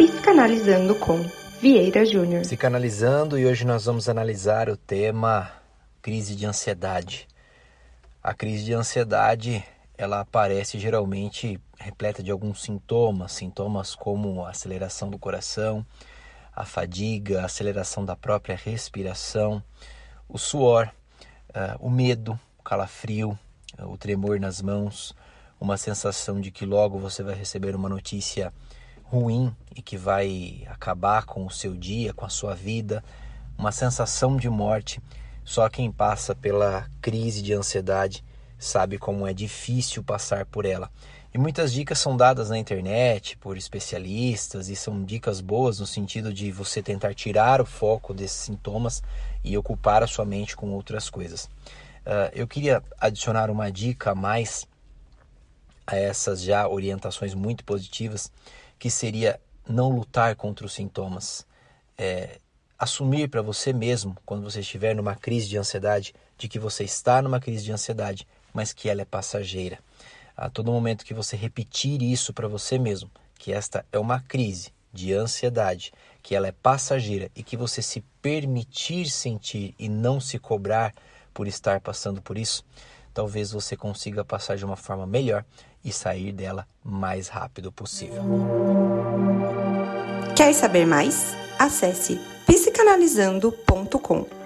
Psicanalizando com Vieira Júnior. Psicanalizando e hoje nós vamos analisar o tema crise de ansiedade. A crise de ansiedade, ela aparece geralmente repleta de alguns sintomas, sintomas como a aceleração do coração, a fadiga, a aceleração da própria respiração, o suor, uh, o medo, o calafrio, uh, o tremor nas mãos, uma sensação de que logo você vai receber uma notícia ruim e que vai acabar com o seu dia, com a sua vida, uma sensação de morte. Só quem passa pela crise de ansiedade sabe como é difícil passar por ela. E muitas dicas são dadas na internet por especialistas e são dicas boas no sentido de você tentar tirar o foco desses sintomas e ocupar a sua mente com outras coisas. Uh, eu queria adicionar uma dica a mais a essas já orientações muito positivas, que seria não lutar contra os sintomas. É, assumir para você mesmo, quando você estiver numa crise de ansiedade, de que você está numa crise de ansiedade, mas que ela é passageira. A todo momento que você repetir isso para você mesmo, que esta é uma crise de ansiedade, que ela é passageira e que você se permitir sentir e não se cobrar por estar passando por isso, talvez você consiga passar de uma forma melhor e sair dela mais rápido possível. Quer saber mais? Acesse psicanalizando.com.